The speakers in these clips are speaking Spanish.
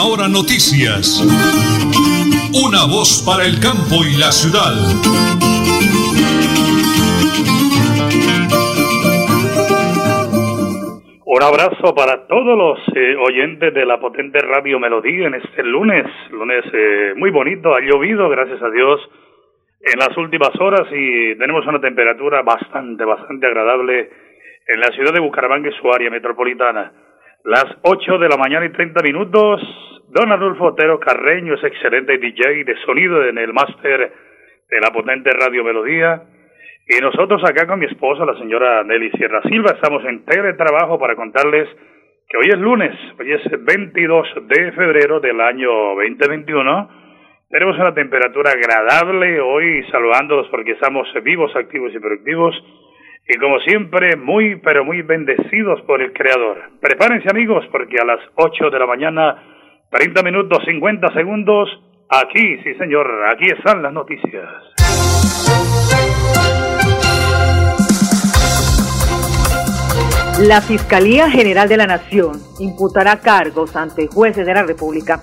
Última Hora Noticias. Una voz para el campo y la ciudad. Un abrazo para todos los eh, oyentes de la potente Radio Melodía en este lunes, lunes eh, muy bonito, ha llovido, gracias a Dios, en las últimas horas y tenemos una temperatura bastante, bastante agradable en la ciudad de Bucaramanga su área metropolitana. Las 8 de la mañana y 30 minutos, don Adolfo Otero Carreño es excelente DJ de sonido en el máster de la potente Radio Melodía. Y nosotros acá con mi esposa, la señora Nelly Sierra Silva, estamos en teletrabajo para contarles que hoy es lunes, hoy es 22 de febrero del año 2021 tenemos una temperatura agradable hoy saludándolos porque estamos vivos, activos y productivos y como siempre muy pero muy bendecidos por el Creador. Prepárense amigos porque a las 8 de la mañana, 30 minutos 50 segundos, aquí, sí señor, aquí están las noticias. La Fiscalía General de la Nación imputará cargos ante jueces de la República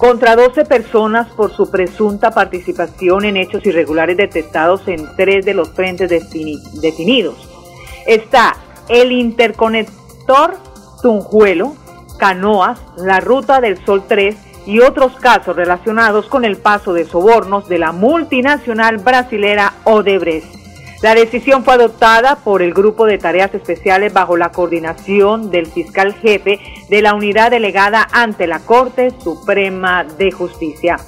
contra 12 personas por su presunta participación en hechos irregulares detectados en tres de los frentes definidos. Está el interconector Tunjuelo, Canoas, la Ruta del Sol 3 y otros casos relacionados con el paso de sobornos de la multinacional brasilera Odebrecht. La decisión fue adoptada por el Grupo de Tareas Especiales bajo la coordinación del fiscal jefe de la unidad delegada ante la Corte Suprema de Justicia.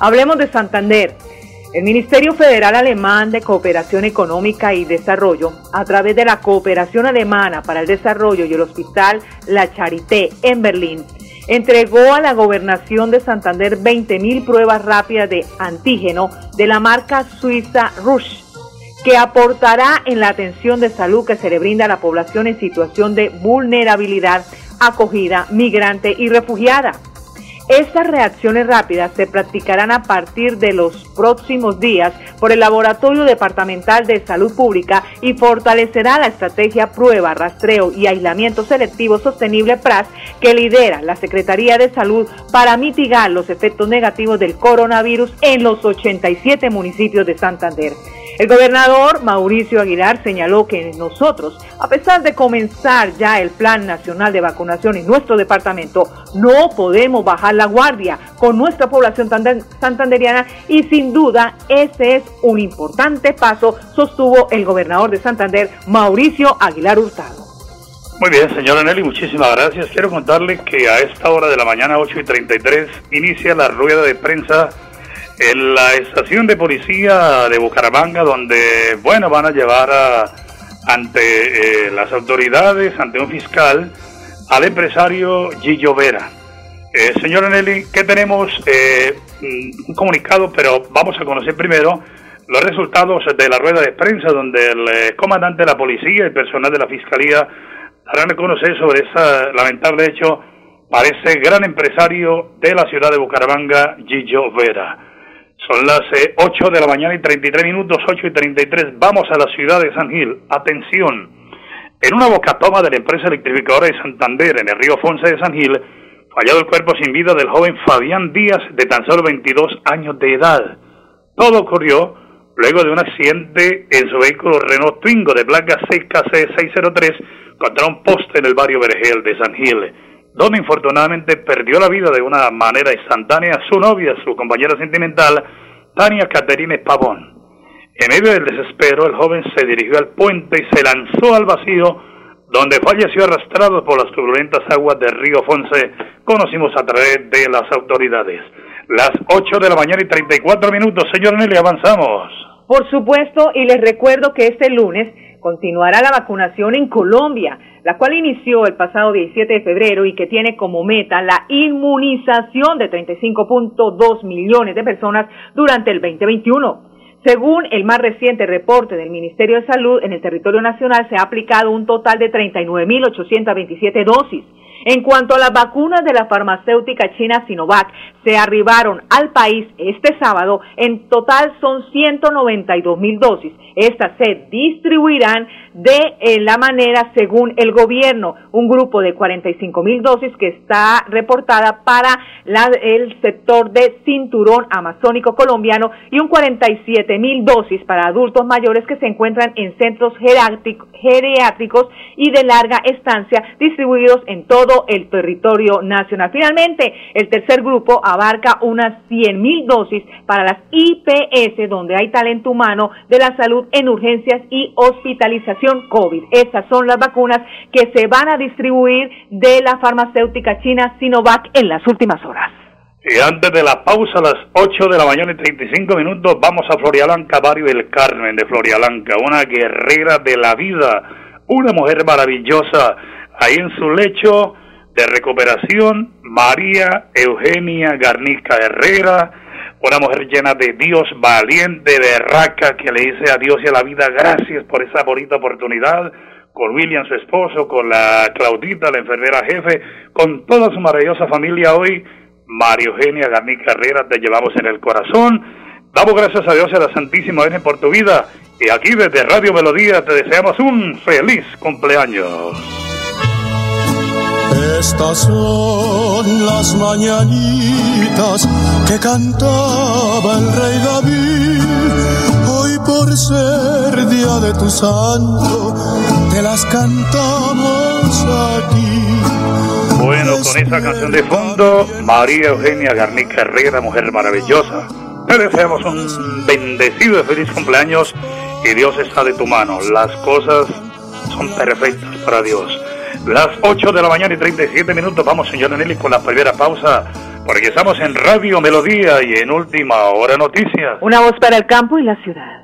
Hablemos de Santander. El Ministerio Federal Alemán de Cooperación Económica y Desarrollo, a través de la Cooperación Alemana para el Desarrollo y el Hospital La Charité en Berlín, entregó a la gobernación de Santander 20.000 pruebas rápidas de antígeno de la marca suiza Rush que aportará en la atención de salud que se le brinda a la población en situación de vulnerabilidad, acogida, migrante y refugiada. Estas reacciones rápidas se practicarán a partir de los próximos días por el Laboratorio Departamental de Salud Pública y fortalecerá la estrategia prueba, rastreo y aislamiento selectivo sostenible PRAS que lidera la Secretaría de Salud para mitigar los efectos negativos del coronavirus en los 87 municipios de Santander. El gobernador Mauricio Aguilar señaló que nosotros, a pesar de comenzar ya el Plan Nacional de Vacunación en nuestro departamento, no podemos bajar la guardia con nuestra población santanderiana y sin duda ese es un importante paso, sostuvo el gobernador de Santander, Mauricio Aguilar Hurtado. Muy bien, señora Nelly, muchísimas gracias. Quiero contarle que a esta hora de la mañana, 8 y 33, inicia la rueda de prensa en la estación de policía de Bucaramanga, donde, bueno, van a llevar ante eh, las autoridades, ante un fiscal, al empresario Gillo Vera. Eh, señora Nelly, ¿qué tenemos? Eh, mm, un comunicado, pero vamos a conocer primero los resultados de la rueda de prensa, donde el eh, comandante de la policía y personal de la fiscalía darán a conocer sobre ese lamentable hecho para ese gran empresario de la ciudad de Bucaramanga, Gillo Vera. Son las 8 eh, de la mañana y 33 minutos, 8 y 33. Vamos a la ciudad de San Gil. Atención. En una bocatoma de la empresa electrificadora de Santander, en el río Fonse de San Gil, fallado el cuerpo sin vida del joven Fabián Díaz, de tan solo 22 años de edad. Todo ocurrió luego de un accidente en su vehículo Renault Twingo de placa CKC 603 contra un poste en el barrio Vergel de San Gil donde infortunadamente perdió la vida de una manera instantánea su novia, su compañera sentimental, Tania Caterine Pavón. En medio del desespero, el joven se dirigió al puente y se lanzó al vacío, donde falleció arrastrado por las turbulentas aguas del río Fonse, conocimos a través de las autoridades. Las 8 de la mañana y 34 minutos, señor Nelly, avanzamos. Por supuesto, y les recuerdo que este lunes continuará la vacunación en Colombia, la cual inició el pasado 17 de febrero y que tiene como meta la inmunización de 35.2 millones de personas durante el 2021. Según el más reciente reporte del Ministerio de Salud, en el territorio nacional se ha aplicado un total de 39.827 dosis. En cuanto a las vacunas de la farmacéutica china Sinovac, se arribaron al país este sábado. En total son 192 mil dosis. Estas se distribuirán de la manera según el gobierno. Un grupo de 45 mil dosis que está reportada para el sector de cinturón amazónico colombiano y un 47 mil dosis para adultos mayores que se encuentran en centros geriátricos y de larga estancia distribuidos en todo el territorio nacional. Finalmente, el tercer grupo abarca unas 100 mil dosis para las IPS, donde hay talento humano de la salud en urgencias y hospitalización COVID. Estas son las vacunas que se van a distribuir de la farmacéutica china Sinovac en las últimas horas. Y antes de la pausa, a las 8 de la mañana y 35 minutos, vamos a Florialanca, barrio del Carmen de Florialanca, una guerrera de la vida, una mujer maravillosa, ahí en su lecho de recuperación, María Eugenia Garnica Herrera, una mujer llena de Dios, valiente, de raca, que le dice a Dios y a la vida gracias por esa bonita oportunidad, con William, su esposo, con la Claudita, la enfermera jefe, con toda su maravillosa familia hoy María Eugenia Garnica Herrera, te llevamos en el corazón. Damos gracias a Dios y a la Santísima Virgen por tu vida. Y aquí desde Radio Melodía te deseamos un feliz cumpleaños. Estas son las mañanitas que cantaba el rey David. Hoy por ser día de tu santo, te las cantamos aquí bueno, con esa canción de fondo, María Eugenia Garnica Herrera, mujer maravillosa. Te deseamos un bendecido y feliz cumpleaños y Dios está de tu mano. Las cosas son perfectas para Dios. Las 8 de la mañana y 37 minutos, vamos señor Nelly con la primera pausa, porque estamos en Radio Melodía y en Última Hora Noticias. Una voz para el campo y la ciudad.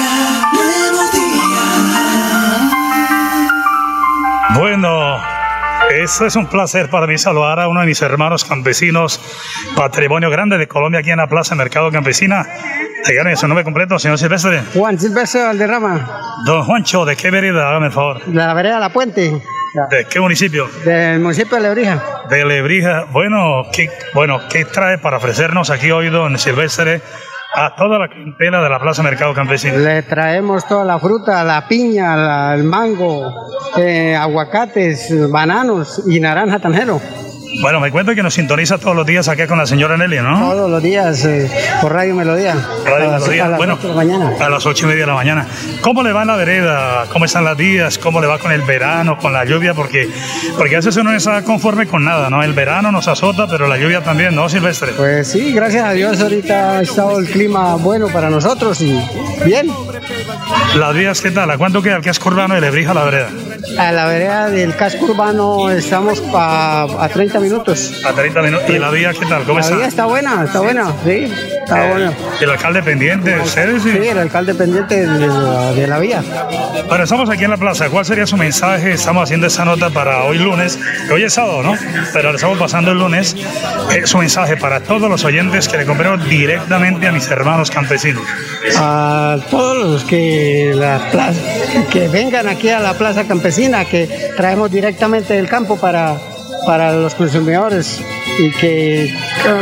eso es un placer para mí saludar a uno de mis hermanos campesinos, patrimonio grande de Colombia aquí en la Plaza Mercado Campesina. Dígame su nombre completo, señor Silvestre. Juan Silvestre Valderrama. Don Juancho, ¿de qué vereda? Hágame el favor. De la vereda La Puente. ¿De qué municipio? Del municipio de Lebrija. De Lebrija. Bueno, ¿qué, bueno, ¿qué trae para ofrecernos aquí hoy, don Silvestre? A toda la clientela de la Plaza Mercado Campesino. Le traemos toda la fruta, la piña, el mango, eh, aguacates, bananos y naranja tanjero. Bueno, me cuento que nos sintoniza todos los días aquí con la señora Nelly, ¿no? Todos los días eh, por Radio Melodía. Radio a Melodía, las, bueno, 8 de la mañana. A las ocho y media de la mañana. ¿Cómo le va en la vereda? ¿Cómo están las días? ¿Cómo le va con el verano, con la lluvia? Porque, porque a veces uno no está conforme con nada, ¿no? El verano nos azota, pero la lluvia también, ¿no, Silvestre? Pues sí, gracias a Dios ahorita ha estado el clima bueno para nosotros y bien. ¿Las vías qué tal? ¿A cuánto queda el casco urbano de Lebrija a la vereda? A la vereda del casco urbano estamos a, a 30 minutos. A 30 minutos. ¿Y la vía qué tal? ¿Cómo la está? vía está buena, está buena, sí. Está bueno. ¿El alcalde pendiente ustedes? Sí, el alcalde pendiente de la, de la vía. Pero estamos aquí en la plaza. ¿Cuál sería su mensaje? Estamos haciendo esta nota para hoy lunes. Hoy es sábado, ¿no? Pero lo estamos pasando el lunes. Eh, su mensaje para todos los oyentes que le compremos directamente a mis hermanos campesinos. A todos los que, la plaza, que vengan aquí a la plaza campesina, que traemos directamente del campo para, para los consumidores y que,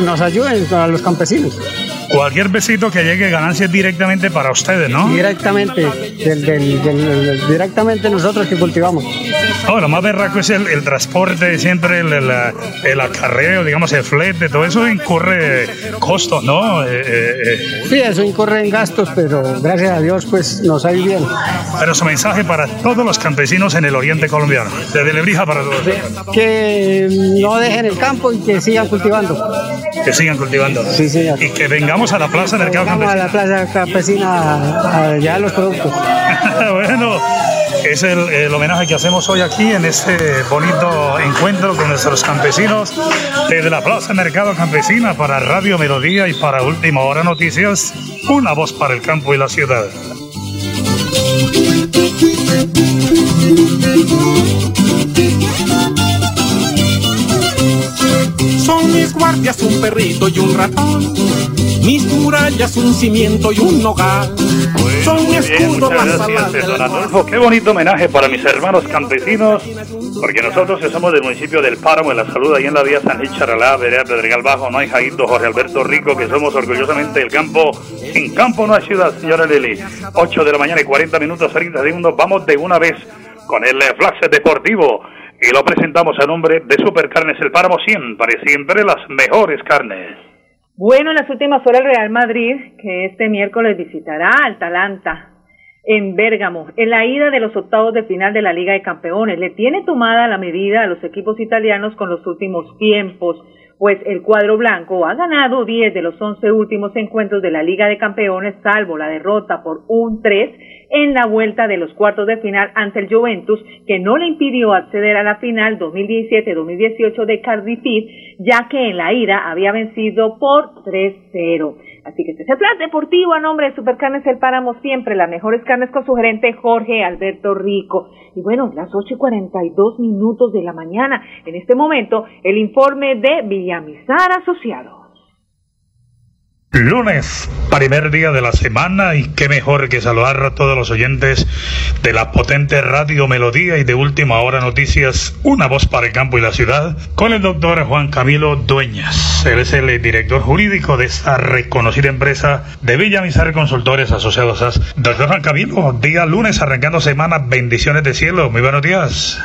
nos ayuden a los campesinos. Cualquier besito que llegue, ganancias directamente para ustedes, ¿no? Directamente, del, del- del- directamente nosotros que cultivamos. Oh, lo más berraco es el, el transporte, siempre el, el, el acarreo, digamos, el flete, todo eso incurre costos, ¿no? Eh, eh, eh, Sí, eso incurre en gastos, pero gracias a Dios pues nos ha ido bien. pero su mensaje para todos los campesinos en el oriente colombiano, desde Lebrija para todos, Que no dejen el campo y que sigan cultivando. que sigan cultivando. Sí, señor. Y que vengamos a la plaza Mercado Vamos a la plaza campesina a, a llevar los productos. bueno, es el, el homenaje que hacemos hoy aquí en este bonito encuentro con nuestros campesinos desde la Plaza Mercado Campesina para Radio Melodía y para Última Hora Noticias, una voz para el campo y la ciudad. Son mis guardias un perrito y un ratón, mis murallas un cimiento y un hogar. Son mi Muy bien, muchas gracias, don Adolfo. Qué bonito homenaje para mis hermanos campesinos, porque nosotros que somos del municipio del Páramo, de la Salud, ahí en la vía San Luis Charalá, Vereda Pedregal Bajo, no hay Jaito, Jorge Alberto Rico, que somos orgullosamente del campo. Sin campo no hay ciudad, señora Lili. 8 de la mañana y 40 minutos, 30 segundos. Vamos de una vez con el Flash Deportivo. Y lo presentamos a nombre de Supercarnes El Páramo, siempre, siempre las mejores carnes. Bueno, en las últimas horas el Real Madrid, que este miércoles visitará al Atalanta en Bérgamo, en la ida de los octavos de final de la Liga de Campeones. Le tiene tomada la medida a los equipos italianos con los últimos tiempos, pues el cuadro blanco ha ganado 10 de los 11 últimos encuentros de la Liga de Campeones, salvo la derrota por un 3 en la vuelta de los cuartos de final ante el Juventus, que no le impidió acceder a la final 2017-2018 de Cardiff, ya que en la ida había vencido por 3-0. Así que este es el plan deportivo a nombre de Supercarnes El Páramo, siempre las mejores carnes con su gerente Jorge Alberto Rico. Y bueno, las 8 y 42 minutos de la mañana, en este momento, el informe de Villamizar Asociados. Lunes, primer día de la semana y qué mejor que saludar a todos los oyentes de la potente Radio Melodía y de Última Hora Noticias, una voz para el campo y la ciudad, con el doctor Juan Camilo Dueñas. Él es el director jurídico de esta reconocida empresa de Villamizar Consultores Asociados. AS. Doctor Juan Camilo, día lunes arrancando semana, bendiciones de cielo, muy buenos días.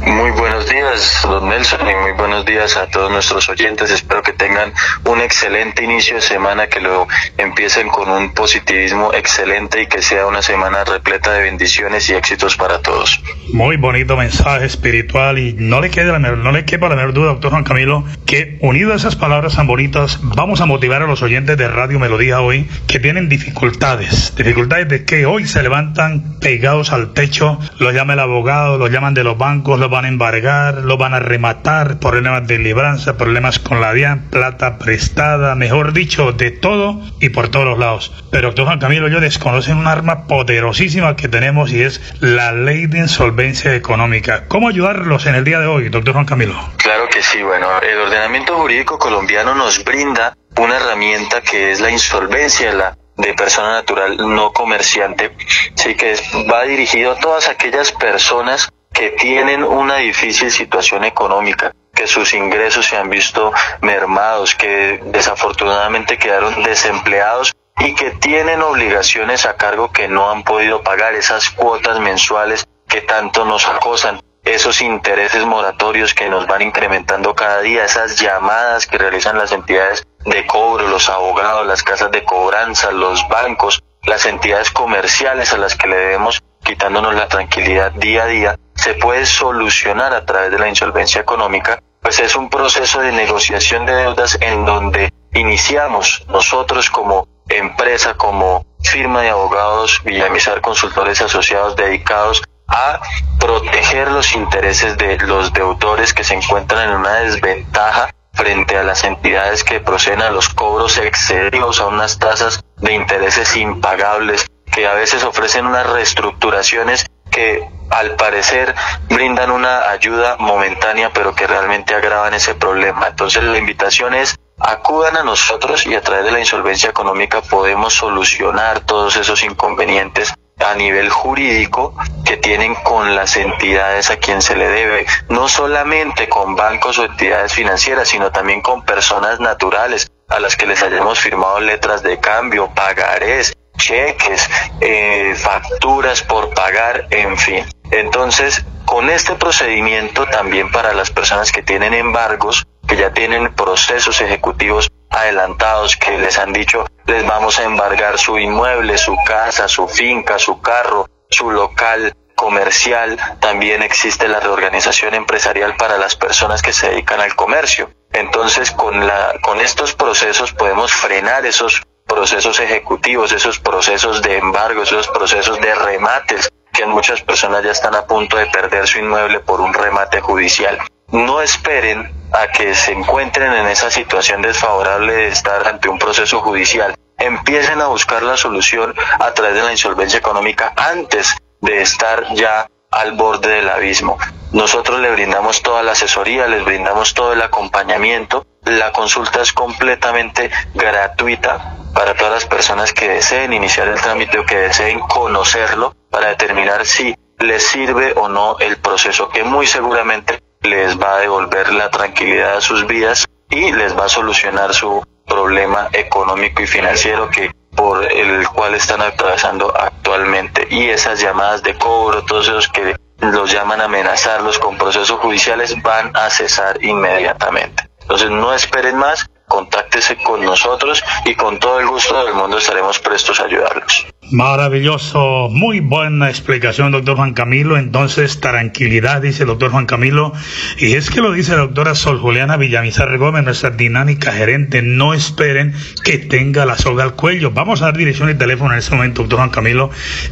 Muy buenos días, don Nelson, y muy buenos días a todos nuestros oyentes. Espero que tengan un excelente inicio de semana, que lo empiecen con un positivismo excelente y que sea una semana repleta de bendiciones y éxitos para todos. Muy bonito mensaje espiritual y no le quede la no le quepa la menor duda, doctor Juan Camilo, que unido a esas palabras tan bonitas, vamos a motivar a los oyentes de Radio Melodía hoy que tienen dificultades, dificultades de que hoy se levantan pegados al techo, los llama el abogado, los llaman de los bancos, los van a embargar, los van a rematar, problemas de libranza, problemas con la DIAN, plata prestada, mejor dicho, de todo y por todos los lados. Pero doctor Juan Camilo, yo desconocen un arma poderosísima que tenemos y es la ley de insolvencia económica. ¿Cómo ayudarlos en el día de hoy, doctor Juan Camilo? Claro que sí, bueno, el ordenamiento jurídico colombiano nos brinda una herramienta que es la insolvencia de persona natural no comerciante, sí que va dirigido a todas aquellas personas que tienen una difícil situación económica, que sus ingresos se han visto mermados, que desafortunadamente quedaron desempleados y que tienen obligaciones a cargo que no han podido pagar esas cuotas mensuales que tanto nos acosan esos intereses moratorios que nos van incrementando cada día, esas llamadas que realizan las entidades de cobro, los abogados, las casas de cobranza, los bancos, las entidades comerciales a las que le debemos quitándonos la tranquilidad día a día, se puede solucionar a través de la insolvencia económica, pues es un proceso de negociación de deudas en donde iniciamos nosotros como empresa, como firma de abogados Villamizar Consultores Asociados dedicados a proteger los intereses de los deudores que se encuentran en una desventaja frente a las entidades que proceden a los cobros excesivos a unas tasas de intereses impagables que a veces ofrecen unas reestructuraciones que al parecer brindan una ayuda momentánea pero que realmente agravan ese problema. Entonces la invitación es acudan a nosotros y a través de la insolvencia económica podemos solucionar todos esos inconvenientes a nivel jurídico que tienen con las entidades a quien se le debe, no solamente con bancos o entidades financieras, sino también con personas naturales a las que les hayamos firmado letras de cambio, pagarés, cheques, eh, facturas por pagar, en fin. Entonces, con este procedimiento también para las personas que tienen embargos, que ya tienen procesos ejecutivos adelantados que les han dicho les vamos a embargar su inmueble, su casa, su finca, su carro, su local comercial, también existe la reorganización empresarial para las personas que se dedican al comercio. Entonces, con la con estos procesos podemos frenar esos procesos ejecutivos, esos procesos de embargo, esos procesos de remates que muchas personas ya están a punto de perder su inmueble por un remate judicial no esperen a que se encuentren en esa situación desfavorable de estar ante un proceso judicial. Empiecen a buscar la solución a través de la insolvencia económica antes de estar ya al borde del abismo. Nosotros le brindamos toda la asesoría, les brindamos todo el acompañamiento. La consulta es completamente gratuita para todas las personas que deseen iniciar el trámite o que deseen conocerlo para determinar si les sirve o no el proceso que muy seguramente les va a devolver la tranquilidad a sus vidas y les va a solucionar su problema económico y financiero que por el cual están atravesando actualmente y esas llamadas de cobro, todos esos que los llaman a amenazarlos con procesos judiciales van a cesar inmediatamente. Entonces no esperen más, contáctese con nosotros y con todo el gusto del mundo estaremos prestos a ayudarlos. Maravilloso, muy buena explicación, doctor Juan Camilo. Entonces, tranquilidad, dice el doctor Juan Camilo. Y es que lo dice la doctora Sol Juliana Villamizar Gómez, nuestra dinámica gerente. No esperen que tenga la soga al cuello. Vamos a dar dirección y teléfono en este momento, doctor Juan Camilo,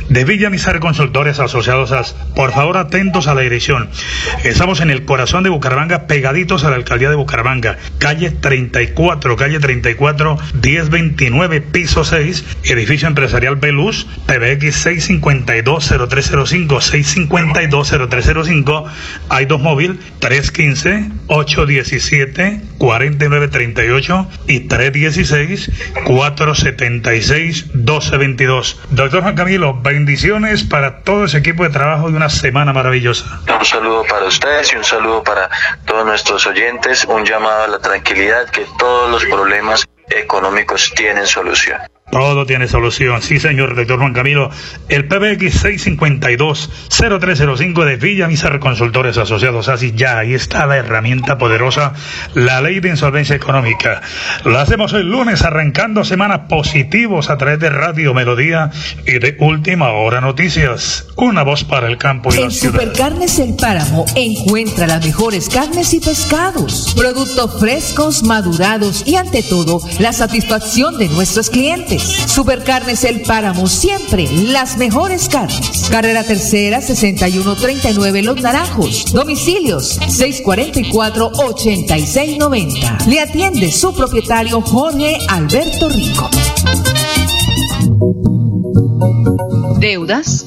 de Villamizar Consultores Asociados. Por favor, atentos a la dirección. Estamos en el corazón de Bucaramanga, pegaditos a la alcaldía de Bucaramanga, calle 34, calle 34, 1029, piso 6, edificio empresarial Belú PBX 652-0305, 652-0305. Hay dos móviles, 315-817-4938 y 316-476-1222. Doctor Juan Camilo, bendiciones para todo ese equipo de trabajo de una semana maravillosa. Un saludo para ustedes y un saludo para todos nuestros oyentes. Un llamado a la tranquilidad que todos los problemas económicos tienen solución. Todo tiene solución. Sí, señor doctor Juan Camilo. El PBX 652-0305 de Villa Mizar Consultores Asociados. Así ya, ahí está la herramienta poderosa, la ley de insolvencia económica. Lo hacemos hoy lunes, arrancando semanas positivos a través de Radio Melodía y de Última Hora Noticias. Una voz para el campo y en Supercarnes El Páramo encuentra las mejores carnes y pescados, productos frescos, madurados y ante todo, la satisfacción de nuestros clientes. Supercarnes El Páramo, siempre las mejores carnes. Carrera Tercera, 6139 Los Naranjos. Domicilios, 644-8690. Le atiende su propietario Jorge Alberto Rico. Deudas,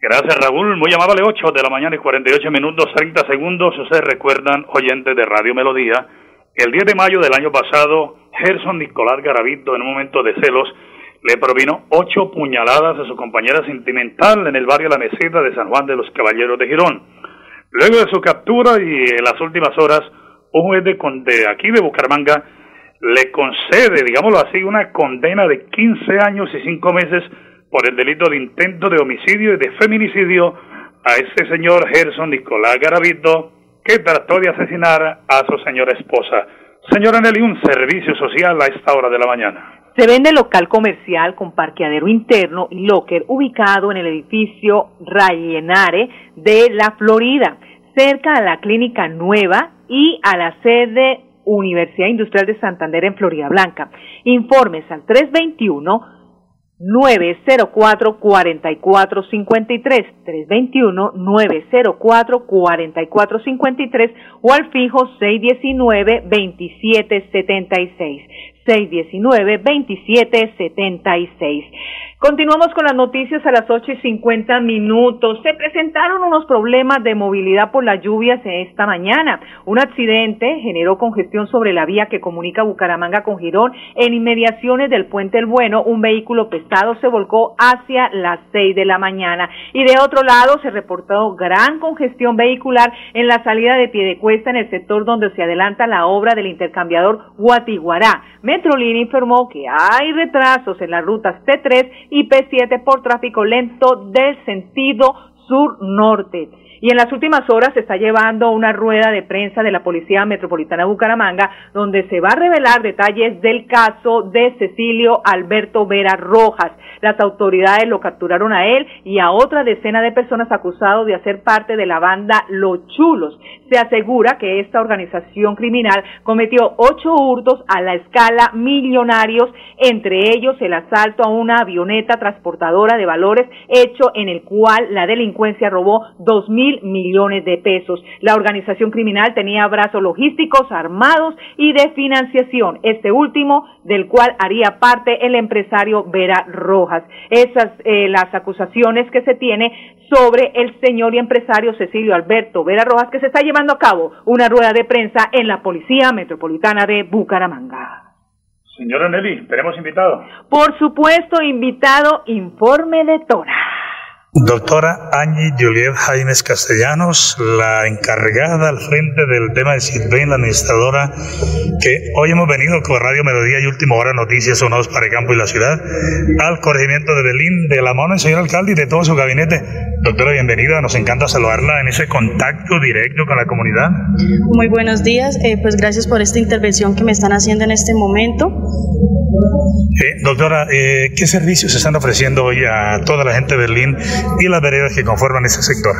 Gracias Raúl, muy amable 8 de la mañana y 48 minutos 30 segundos. Ustedes recuerdan, oyentes de Radio Melodía, el 10 de mayo del año pasado, Gerson Nicolás Garavito, en un momento de celos, le provino ocho puñaladas a su compañera sentimental en el barrio La Meseta de San Juan de los Caballeros de Girón. Luego de su captura y en las últimas horas, un juez de, de aquí de Bucaramanga le concede, digámoslo así, una condena de 15 años y 5 meses por el delito de intento de homicidio y de feminicidio a ese señor Gerson Nicolás Garavito que trató de asesinar a su señora esposa. Señora Nelly, un servicio social a esta hora de la mañana. Se vende local comercial con parqueadero interno y locker ubicado en el edificio Rayenare de la Florida, cerca a la clínica nueva y a la sede Universidad Industrial de Santander en Florida Blanca. Informes al 321 904-4453, 321-904-4453 o al fijo 619-2776. 619-2776. Continuamos con las noticias a las 8 y 50 minutos. Se presentaron unos problemas de movilidad por las lluvias esta mañana. Un accidente generó congestión sobre la vía que comunica Bucaramanga con Girón. En inmediaciones del Puente El Bueno, un vehículo pesado se volcó hacia las 6 de la mañana. Y de otro lado, se reportó gran congestión vehicular en la salida de Piedecuesta en el sector donde se adelanta la obra del intercambiador Guatiguará. Metrolínea informó que hay retrasos en las rutas T3 y P7 por tráfico lento del sentido sur-norte. Y en las últimas horas se está llevando una rueda de prensa de la Policía Metropolitana de Bucaramanga, donde se va a revelar detalles del caso de Cecilio Alberto Vera Rojas. Las autoridades lo capturaron a él y a otra decena de personas acusados de hacer parte de la banda Los Chulos. Se asegura que esta organización criminal cometió ocho hurtos a la escala millonarios, entre ellos el asalto a una avioneta transportadora de valores hecho en el cual la delincuencia robó dos mil millones de pesos. La organización criminal tenía brazos logísticos armados y de financiación, este último del cual haría parte el empresario Vera Rojas. Esas eh, las acusaciones que se tiene sobre el señor y empresario Cecilio Alberto Vera Rojas que se está llevando a cabo una rueda de prensa en la Policía Metropolitana de Bucaramanga. Señora Nelly, tenemos invitado. Por supuesto, invitado, informe de Tora. Doctora Angie Juliet Jaimes Castellanos, la encargada al frente del tema de Sidbain, la administradora, que hoy hemos venido con Radio Melodía y Última Hora Noticias Sonados para el Campo y la Ciudad, al corregimiento de Belín, de la mano del señor alcalde y de todo su gabinete. Doctora, bienvenida, nos encanta saludarla en ese contacto directo con la comunidad. Muy buenos días, eh, pues gracias por esta intervención que me están haciendo en este momento. Eh, doctora, eh, ¿qué servicios se están ofreciendo hoy a toda la gente de Berlín y las veredas que conforman ese sector?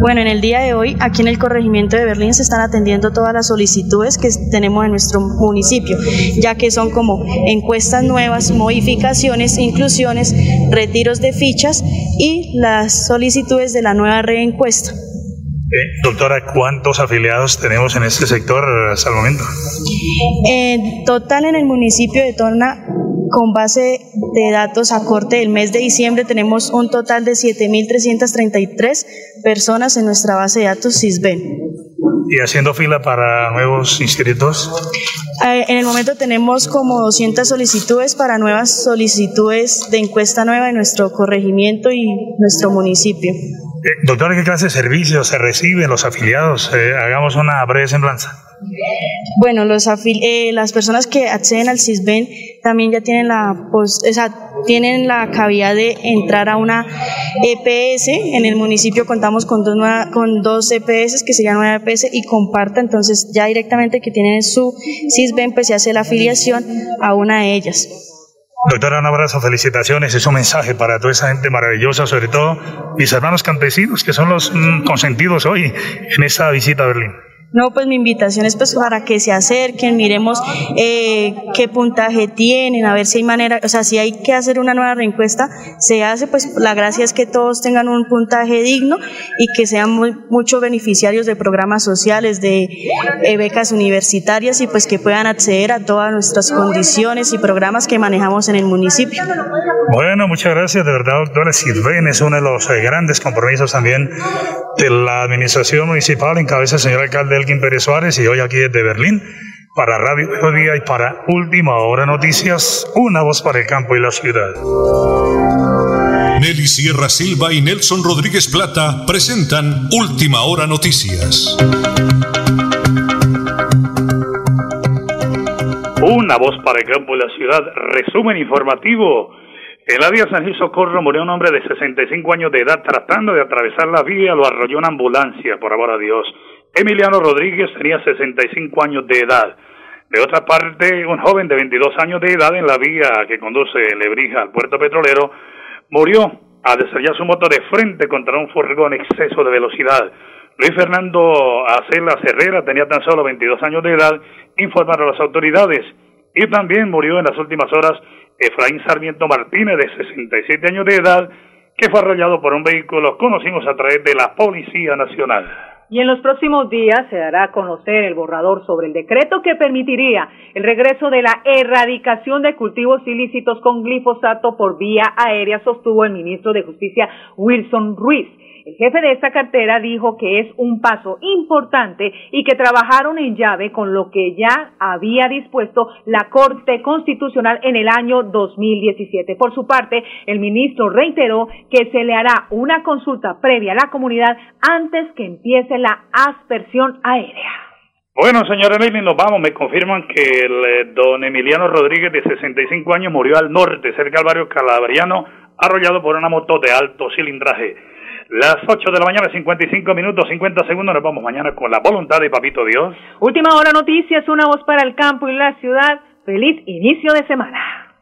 Bueno, en el día de hoy, aquí en el corregimiento de Berlín se están atendiendo todas las solicitudes que tenemos en nuestro municipio, ya que son como encuestas nuevas, modificaciones, inclusiones, retiros de fichas y las solicitudes de la nueva reencuesta. Eh, doctora, ¿cuántos afiliados tenemos en este sector hasta el momento? En total en el municipio de Torna, con base de datos a corte del mes de diciembre, tenemos un total de 7.333 personas en nuestra base de datos CISBEN. ¿Y haciendo fila para nuevos inscritos? Eh, en el momento tenemos como 200 solicitudes para nuevas solicitudes de encuesta nueva en nuestro corregimiento y nuestro municipio. Eh, doctora, ¿qué clase de servicios se reciben los afiliados? Eh, hagamos una breve semblanza. Bueno, los eh, las personas que acceden al CISBEN también ya tienen la, pues, tienen la cavidad de entrar a una EPS. En el municipio contamos con dos, con dos EPS que serían una EPS y comparta, entonces ya directamente que tienen su CISBEN, pues se hace la afiliación a una de ellas. Doctora, un abrazo, felicitaciones. Es un mensaje para toda esa gente maravillosa, sobre todo mis hermanos campesinos, que son los mm, consentidos hoy en esta visita a Berlín. No, pues mi invitación es pues para que se acerquen, miremos eh, qué puntaje tienen, a ver si hay manera, o sea, si hay que hacer una nueva reencuesta, se hace, pues la gracia es que todos tengan un puntaje digno y que sean muy, muchos beneficiarios de programas sociales, de eh, becas universitarias y pues que puedan acceder a todas nuestras condiciones y programas que manejamos en el municipio. Bueno, muchas gracias, de verdad, doctora Silven, es uno de los eh, grandes compromisos también de la administración municipal en cabeza señor alcalde Elgin Pérez Suárez y hoy aquí desde Berlín Para Radio Melodía y para Última Hora Noticias, una voz para el campo y la ciudad. Nelly Sierra Silva y Nelson Rodríguez Plata presentan Última Hora Noticias. Una voz para el campo y la ciudad. Resumen informativo. En la vía San Gil Socorro murió un hombre de 65 años de edad tratando de atravesar la vía. Lo arrolló una ambulancia, por amor a Dios. Emiliano Rodríguez tenía 65 años de edad. De otra parte, un joven de 22 años de edad en la vía que conduce Lebrija al puerto petrolero murió al desarrollar su moto de frente contra un furgón exceso de velocidad. Luis Fernando Acela Herrera tenía tan solo 22 años de edad, informaron las autoridades. Y también murió en las últimas horas Efraín Sarmiento Martínez, de 67 años de edad, que fue arrollado por un vehículo conocimos a través de la Policía Nacional. Y en los próximos días se dará a conocer el borrador sobre el decreto que permitiría el regreso de la erradicación de cultivos ilícitos con glifosato por vía aérea, sostuvo el ministro de Justicia Wilson Ruiz. El jefe de esta cartera dijo que es un paso importante y que trabajaron en llave con lo que ya había dispuesto la Corte Constitucional en el año 2017. Por su parte, el ministro reiteró que se le hará una consulta previa a la comunidad antes que empiece la aspersión aérea. Bueno, señora nos vamos. Me confirman que el eh, don Emiliano Rodríguez, de 65 años, murió al norte, cerca del barrio Calabriano, arrollado por una moto de alto cilindraje. Las 8 de la mañana, 55 minutos, 50 segundos. Nos vamos mañana con la voluntad de Papito Dios. Última hora noticias, una voz para el campo y la ciudad. Feliz inicio de semana.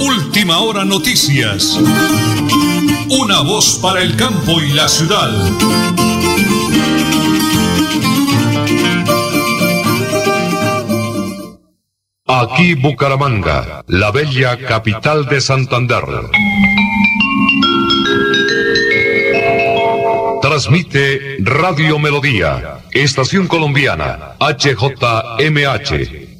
Última hora noticias. Una voz para el campo y la ciudad. Aquí Bucaramanga, la bella capital de Santander. Transmite Radio Melodía, Estación Colombiana, HJMH,